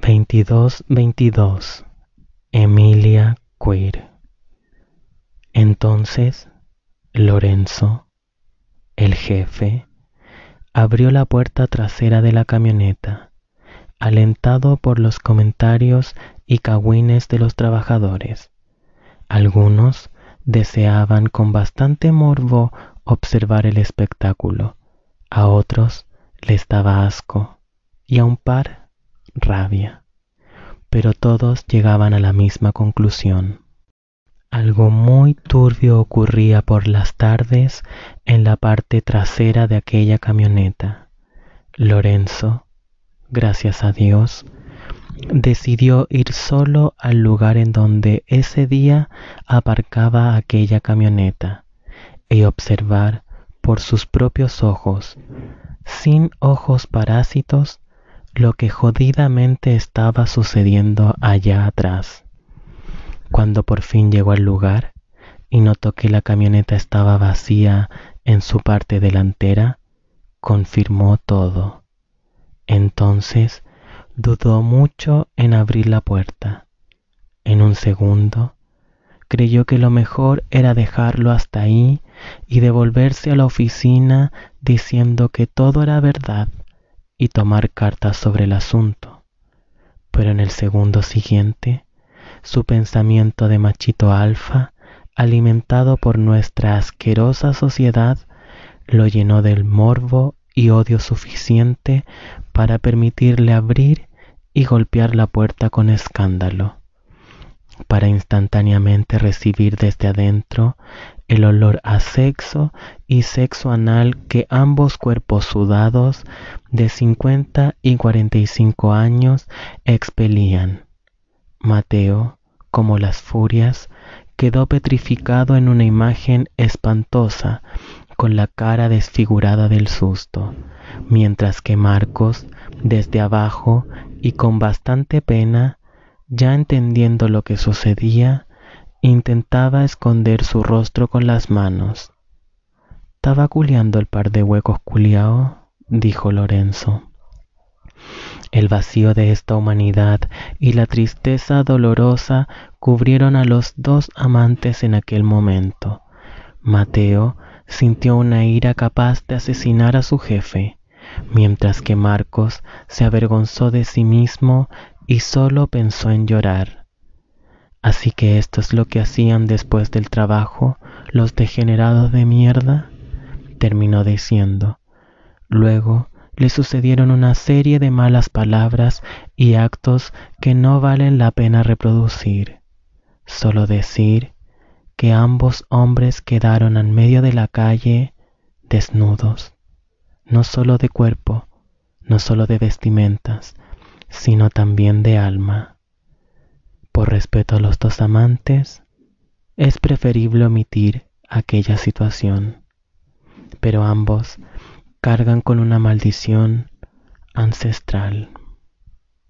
2222 Emilia Queer. Entonces Lorenzo, el jefe, abrió la puerta trasera de la camioneta, alentado por los comentarios y cagüines de los trabajadores. Algunos deseaban con bastante morbo observar el espectáculo, a otros les daba asco. Y a un par rabia, pero todos llegaban a la misma conclusión. Algo muy turbio ocurría por las tardes en la parte trasera de aquella camioneta. Lorenzo, gracias a Dios, decidió ir solo al lugar en donde ese día aparcaba aquella camioneta y observar por sus propios ojos, sin ojos parásitos, lo que jodidamente estaba sucediendo allá atrás. Cuando por fin llegó al lugar y notó que la camioneta estaba vacía en su parte delantera, confirmó todo. Entonces dudó mucho en abrir la puerta. En un segundo, creyó que lo mejor era dejarlo hasta ahí y devolverse a la oficina diciendo que todo era verdad y tomar cartas sobre el asunto. Pero en el segundo siguiente, su pensamiento de machito alfa, alimentado por nuestra asquerosa sociedad, lo llenó del morbo y odio suficiente para permitirle abrir y golpear la puerta con escándalo, para instantáneamente recibir desde adentro el olor a sexo y sexo anal que ambos cuerpos sudados de 50 y 45 años expelían. Mateo, como las furias, quedó petrificado en una imagen espantosa, con la cara desfigurada del susto, mientras que Marcos, desde abajo y con bastante pena, ya entendiendo lo que sucedía, intentaba esconder su rostro con las manos. ¿Estaba culiando el par de huecos culiao? dijo Lorenzo. El vacío de esta humanidad y la tristeza dolorosa cubrieron a los dos amantes en aquel momento. Mateo sintió una ira capaz de asesinar a su jefe, mientras que Marcos se avergonzó de sí mismo y solo pensó en llorar. Así que esto es lo que hacían después del trabajo los degenerados de mierda, terminó diciendo. Luego le sucedieron una serie de malas palabras y actos que no valen la pena reproducir. Solo decir que ambos hombres quedaron en medio de la calle desnudos, no solo de cuerpo, no solo de vestimentas, sino también de alma. Por respeto a los dos amantes, es preferible omitir aquella situación, pero ambos cargan con una maldición ancestral.